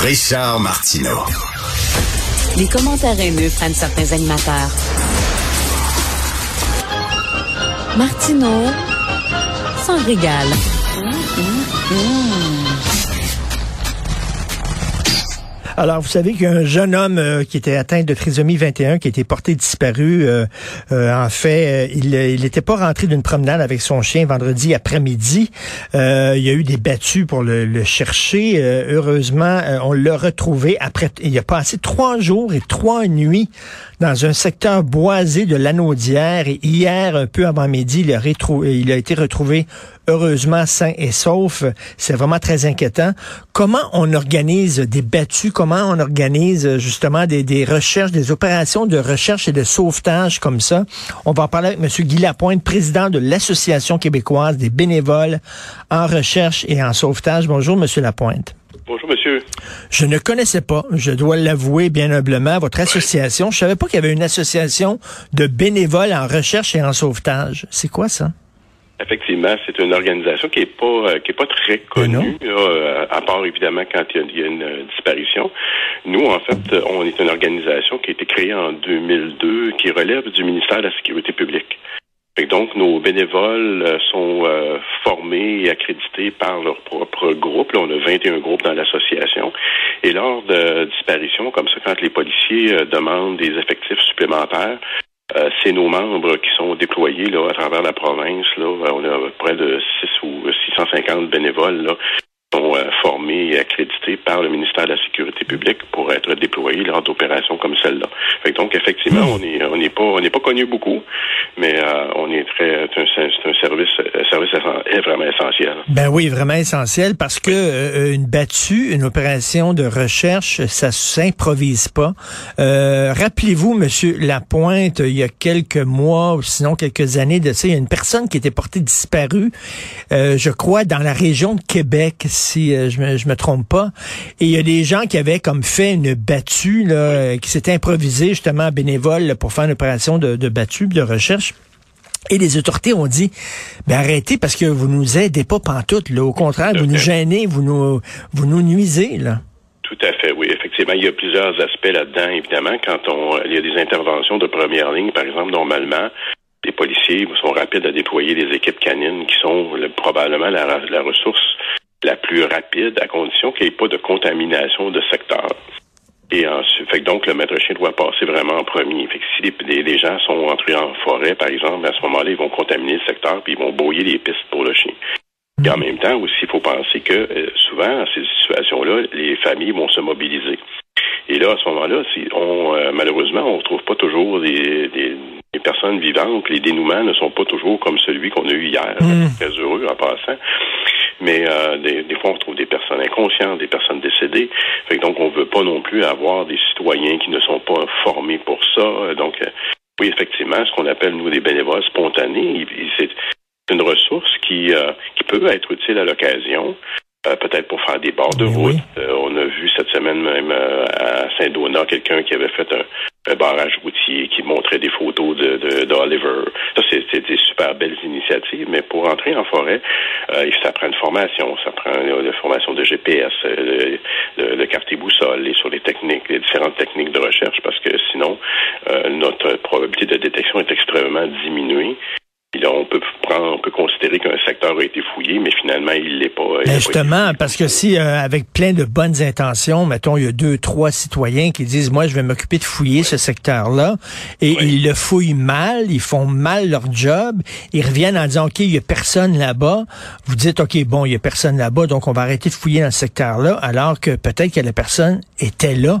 Richard Martineau. Les commentaires haineux prennent certains animateurs. Martineau s'en régale. Alors, vous savez qu'un jeune homme euh, qui était atteint de trisomie 21, qui a été porté disparu, euh, euh, en fait, il n'était pas rentré d'une promenade avec son chien vendredi après-midi. il y a eu des battues pour le, chercher. heureusement, on l'a retrouvé après. Il a passé trois jours et trois nuits dans un secteur boisé de l'Anaudière. Et hier, un peu avant midi, il a, été retrouvé heureusement sain et sauf. C'est vraiment très inquiétant. Comment on organise des battues? Comment on organise justement des, des, recherches, des opérations de recherche et de sauvetage comme ça? On va en parler avec M. Guy Lapointe, président de l'Association québécoise des bénévoles en recherche et en sauvetage. Bonjour, M. Lapointe. Bonjour, monsieur. Je ne connaissais pas, je dois l'avouer bien humblement, votre association. Je savais pas qu'il y avait une association de bénévoles en recherche et en sauvetage. C'est quoi ça? Effectivement, c'est une organisation qui est pas euh, qui est pas très connue, euh, à part évidemment quand il y, a, une euh, disparition. Nous, en fait, on est une organisation qui a été créée en 2002, qui relève du ministère de la Sécurité publique. Donc, nos bénévoles sont formés et accrédités par leur propre groupe. Là, on a 21 groupes dans l'association. Et lors de disparition, comme ça, quand les policiers demandent des effectifs supplémentaires, euh, c'est nos membres qui sont déployés là, à travers la province. Là. On a près de 6 ou 650 bénévoles là, sont euh, formés et accrédités par le ministère de la Sécurité publique pour être déployés lors d'opérations comme celle-là. donc effectivement, hmm. on est on n'est pas on n'est pas connu beaucoup, mais euh, on est très c'est un, service service vraiment essentiel. Ben oui, vraiment essentiel parce que euh, une battue, une opération de recherche, ça s'improvise pas. Rappelez-vous, Monsieur Lapointe, il y a quelques mois ou sinon quelques années de ça, il y a une personne qui était portée disparue, je crois, dans la région de Québec si euh, je, me, me trompe pas. Et il y a des gens qui avaient comme fait une battue, là, euh, qui s'étaient improvisés justement bénévoles pour faire une opération de, de battue, de recherche. Et les autorités ont dit, ben arrêtez parce que vous nous aidez pas pantoute, là. Au contraire, vous nous gênez, vous nous, vous nous nuisez, là. Tout à fait, oui. Effectivement, il y a plusieurs aspects là-dedans, évidemment. Quand on, il y a des interventions de première ligne, par exemple, normalement, les policiers sont rapides à déployer des équipes canines qui sont probablement la, la ressource la plus rapide à condition qu'il n'y ait pas de contamination de secteur. Et ensuite, fait donc le maître chien doit passer vraiment en premier. Fait que si les, gens sont entrés en forêt, par exemple, à ce moment-là, ils vont contaminer le secteur puis ils vont brouiller les pistes pour le chien. Et en même temps aussi, il faut penser que euh, souvent, dans ces situations-là, les familles vont se mobiliser. Et là, à ce moment-là, si on euh, malheureusement, on ne retrouve pas toujours des, des, personnes vivantes. Les dénouements ne sont pas toujours comme celui qu'on a eu hier. Mmh. Très heureux en passant mais euh, des, des, fois on retrouve des personnes inconscientes, des personnes décédées. Fait donc on veut pas non plus avoir des citoyens qui ne sont pas formés pour ça. Donc euh, oui, effectivement, ce qu'on appelle nous des bénévoles spontanés, c'est une ressource qui euh, qui peut être utile à l'occasion. Euh, peut-être pour faire des bords de route. Euh, on a vu cette semaine même euh, à Saint-Donat quelqu'un qui avait fait un, barrage routier qui montrait des photos de d'Oliver. ça, c'est des super belles initiatives, mais pour entrer en forêt, ça prend une formation, ça prend une formation de GPS, de, de, de carte et boussole et sur les techniques, les différentes techniques de recherche, parce que sinon, notre probabilité de détection est extrêmement diminuée on peut prendre, on peut considérer qu'un secteur a été fouillé, mais finalement, il l'est pas. justement, parce que si, euh, avec plein de bonnes intentions, mettons, il y a deux, trois citoyens qui disent, moi, je vais m'occuper de fouiller ce secteur-là, et ils le fouillent mal, ils font mal leur job, ils reviennent en disant, OK, il y a personne là-bas. Vous dites, OK, bon, il y a personne là-bas, donc on va arrêter de fouiller dans ce secteur-là, alors que peut-être que la personne était là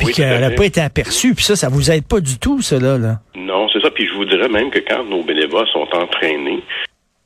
puis qu'elle n'a pas été aperçue. Puis ça, ça vous aide pas du tout, cela. Là. Non, Puis je vous dirais même que quand nos bénévoles sont entraînés,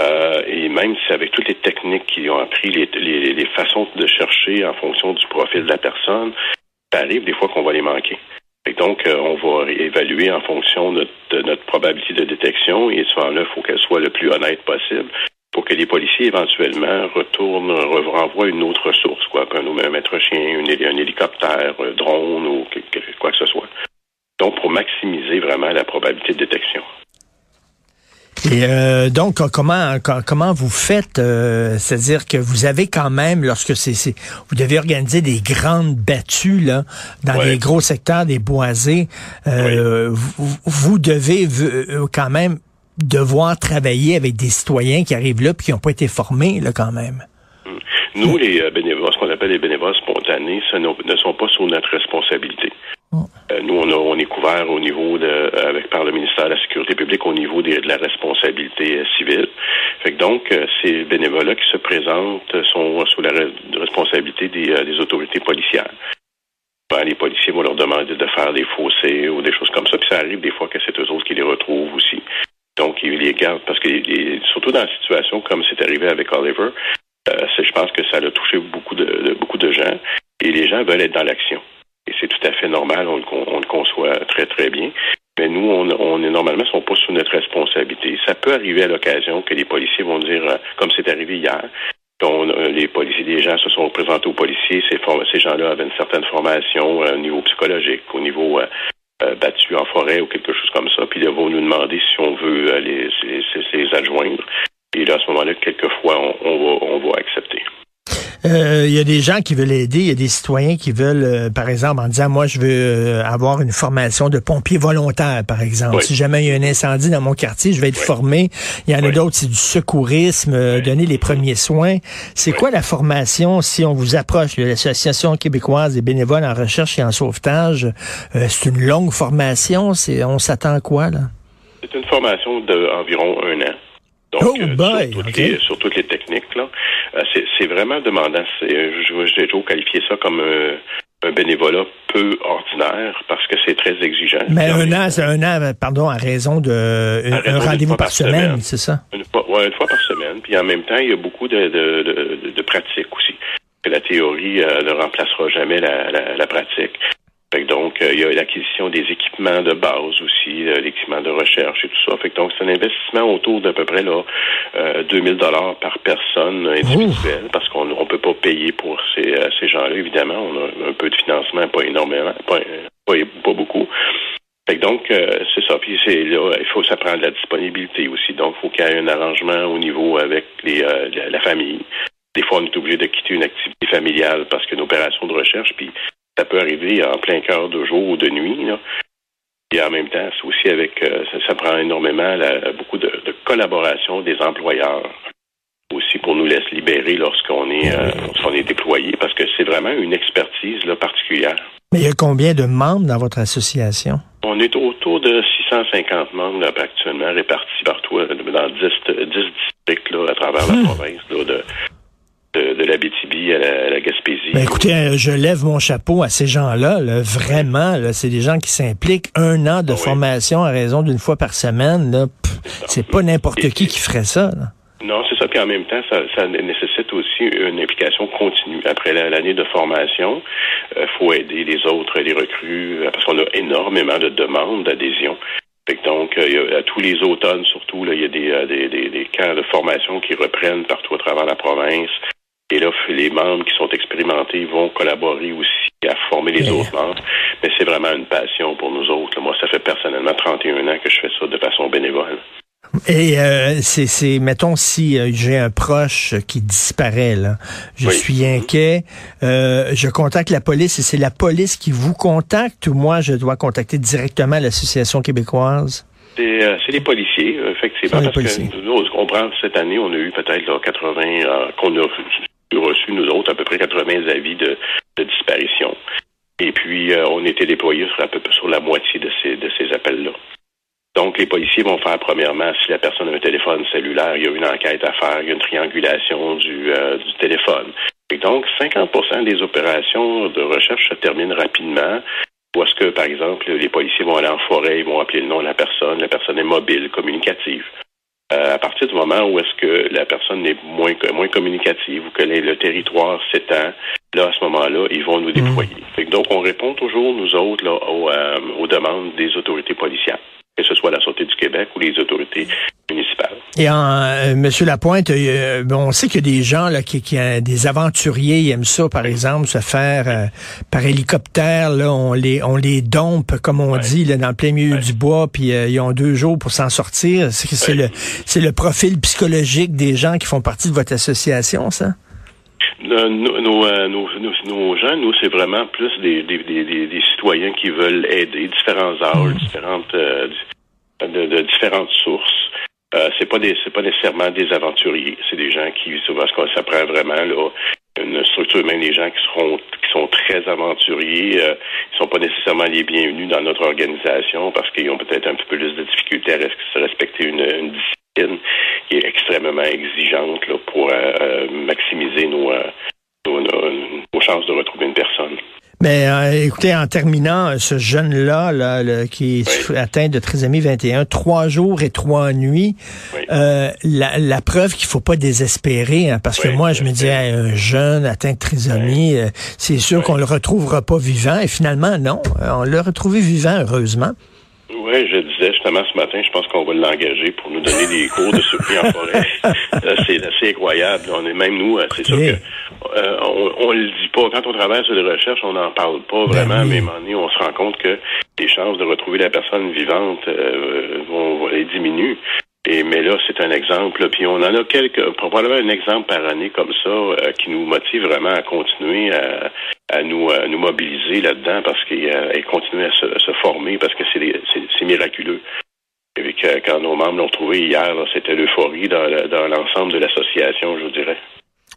euh, et même si avec toutes les techniques qu'ils ont appris, les, façons de chercher en fonction du profil de la personne, ça arrive des fois qu'on va les manquer. Et donc, euh, on va évaluer en fonction de, notre probabilité de détection et souvent là, il faut qu'elle soit le plus honnête possible pour que les policiers éventuellement retournent, renvoient une autre source, quoi, un maître chien, un hélicoptère, un drone ou quoi que ce soit. Vraiment la probabilité de détection. Et euh, donc, comment comment vous faites euh, C'est-à-dire que vous avez quand même, lorsque c'est vous devez organiser des grandes battues là dans les gros secteurs des boisés, euh, vous, vous, devez quand même devoir travailler avec des citoyens qui arrivent là puis qui n'ont pas été formés là quand même. Nous, les bénévoles, ce qu'on appelle les bénévoles spontanés, ce ne sont pas sous notre responsabilité. Euh, nous, on, on, est couvert au niveau de, euh, avec par le ministère de la Sécurité publique au niveau de la responsabilité euh, civile. Fait que donc, ces bénévoles qui se présentent sont sous la responsabilité des, des autorités policières. Ben, les policiers vont leur demander de faire des fossés ou des choses comme ça, puis ça arrive des fois que c'est eux autres qui les retrouvent aussi. Donc, ils les gardent parce que, surtout dans une situation comme c'est arrivé avec Oliver, je pense que ça a touché beaucoup de, beaucoup de gens et les gens veulent être dans l'action et c'est tout à fait normal, on le, conçoit très, très bien. Mais nous, on, on est normalement sont pas sous notre responsabilité. Ça peut arriver à l'occasion que les policiers vont dire, euh, comme c'est arrivé hier, euh, les policiers, des gens se sont présentés aux policiers, ces, ces gens-là avaient une certaine formation euh, au niveau psychologique, au niveau battu en forêt ou quelque chose comme ça, puis ils vont nous demander si on veut les, les, adjoindre. Et là, à ce moment-là, quelquefois, on, va, on va accepter. Euh, il y a des gens qui veulent aider, il y a des citoyens qui veulent, euh, par exemple, en disant, moi, je veux euh, avoir une formation de pompier volontaire, par exemple. Si jamais il y a un incendie dans mon quartier, je vais être formé. Il y en a d'autres, c'est du secourisme, donner les premiers soins. C'est quoi la formation si on vous approche de l'Association québécoise des bénévoles en recherche et en sauvetage? c'est une longue formation. C'est, on s'attend à quoi, là? C'est une formation d'environ un an. Donc, oh, sur, toutes les, sur, toutes les, techniques, là, euh, c'est vraiment demandant. J'ai toujours qualifié ça comme un bénévolat peu ordinaire parce que c'est très exigeant. Mais un an, c'est un an, pardon, à raison de un, rendez-vous par, semaine, c'est ça? Une fois, une fois par semaine. Puis en même temps, il y a beaucoup de, de, de, de pratiques aussi. La théorie euh, ne remplacera jamais la, la, la pratique donc, euh, il y a l'acquisition des équipements de base aussi, euh, l'équipement de recherche et tout ça. Fait donc, c'est un investissement autour d'à peu près là, euh, 2000 dollars par personne individuelle, parce qu'on ne peut pas payer pour ces, euh, ces gens-là, évidemment. On a un peu de financement, pas énormément, pas, pas, beaucoup. Fait donc, c'est ça. Puis c'est là, il faut s'apprendre de la disponibilité aussi. Donc, il faut qu'il y ait un arrangement au niveau avec les, la, famille. Des fois, on est obligé de quitter une activité familiale parce qu'une opération de recherche, puis ça peut arriver en plein cœur de jour ou de nuit. Et en même temps, c'est aussi avec, euh, ça, prend énormément beaucoup de, collaboration des employeurs aussi pour nous laisser libérer lorsqu'on est, euh, lorsqu'on est déployé, parce que c'est vraiment une expertise là, particulière. Mais il y a combien de membres dans votre association? On est autour de 650 membres actuellement répartis partout dans 10, 10 districts là, à travers la province là, de, de, la BTB à la, Gaspésie. Ben écoutez, euh, je lève mon chapeau à ces gens-là. vraiment, c'est des gens qui s'impliquent. Un an de ah formation à raison d'une fois par semaine. C'est pas n'importe qui qui ferait ça. Non, c'est ça. Puis en même temps, ça, nécessite aussi une implication continue. Après l'année de formation, il euh, faut aider les autres, les recrues, parce qu'on a énormément de demandes d'adhésion. Donc, à tous les automnes, surtout, là, il y a des, des, des, des, camps de formation qui reprennent partout à travers la province. Les membres qui sont expérimentés vont collaborer aussi à former les autres membres. Mais c'est vraiment une passion pour nous autres. Moi, ça fait personnellement 31 ans que je fais ça de façon bénévole. Et euh, c'est, mettons, si euh, j'ai un proche qui disparaît, là, je suis inquiet, euh, je contacte la police et c'est la police qui vous contacte ou moi, je dois contacter directement l'association québécoise? C'est, euh, les policiers, effectivement. parce que nous, on comprend, cette année, on a eu peut-être 80 qu'on a reçu, nous autres, à peu près 80 avis de, disparition. Et puis, euh, on était déployés sur à peu sur la moitié de ces, appels-là. Donc, les policiers vont faire, premièrement, si la personne a un téléphone cellulaire, il y a une enquête à faire, il y a une triangulation du, euh, téléphone. Et donc, 50% des opérations de recherche se terminent rapidement. Ou est-ce que, par exemple, les policiers vont aller en forêt, ils vont appeler le nom de la personne, la personne est mobile, communicative. Euh, à partir du moment où est-ce que la personne est moins moins communicative ou que le territoire s'étend, là à ce moment-là, ils vont nous déployer. Mm. donc on répond toujours nous autres là, aux, euh, aux demandes des autorités policières, que ce soit la Sûreté du Québec ou les autorités. Et en, euh, Monsieur Lapointe, euh, on sait qu'il y a des gens là qui, qui des aventuriers, ils aiment ça, par exemple, se faire euh, par hélicoptère. Là, on les on les dompe, comme on dit, là, dans le plein milieu du bois, puis ils ont deux jours pour s'en sortir. C'est le c'est le profil psychologique des gens qui font partie de votre association, ça? Nos, nos, nos, nos, gens, nous, c'est vraiment plus des, des, des, des, citoyens qui veulent aider, différents âges, mmh. différentes, de, de, différentes sources. Euh, c'est pas des, c'est pas nécessairement des aventuriers. C'est des gens qui, souvent, ça prend vraiment là, une structure, même des gens qui seront, qui sont très aventuriers, euh, ils sont pas nécessairement les bienvenus dans notre organisation parce qu'ils ont peut-être un petit peu plus de difficultés à respecter une, discipline qui est extrêmement exigeante là, pour euh, euh, maximiser nos, nos, nos chances de retrouver une personne. Mais euh, écoutez, en terminant, euh, ce jeune-là là, qui est atteint de trisomie 21, trois jours et trois nuits, euh, la, la, preuve qu'il faut pas désespérer, hein, parce que moi, je me dis, un jeune atteint de trisomie, c'est sûr qu'on le retrouvera pas vivant, et finalement, non, on l'a retrouvé vivant, heureusement. Oui, je disais justement ce matin, je pense qu'on va l'engager pour nous donner des cours de surpris en forêt. c'est assez incroyable. On est même nous, c'est sûr que euh, on, on le dit pas. Quand on travaille sur les recherches, on n'en parle pas ben vraiment, mais à un moment donné, on se rend compte que les chances de retrouver la personne vivante euh, vont, vont diminuer. Mais là, c'est un exemple. Puis on en a quelques, probablement un exemple par année comme ça, euh, qui nous motive vraiment à continuer à, à nous, mobiliser là-dedans parce qu'il et continuer à se, former parce que c'est miraculeux. Et quand nos membres l'ont trouvé hier, c'était l'euphorie dans, dans l'ensemble de l'association, je dirais.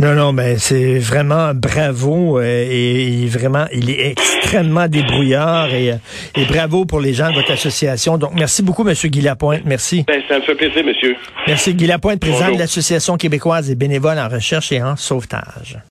Non, non, mais c'est vraiment bravo euh, et, vraiment, il est extrêmement débrouillard et, euh, et, bravo pour les gens de votre association. Donc, merci beaucoup, Monsieur Guy Lapointe. Merci. Ben, ça me fait plaisir, monsieur. Merci, Guy Lapointe, président de l'Association québécoise des bénévoles en recherche et en sauvetage.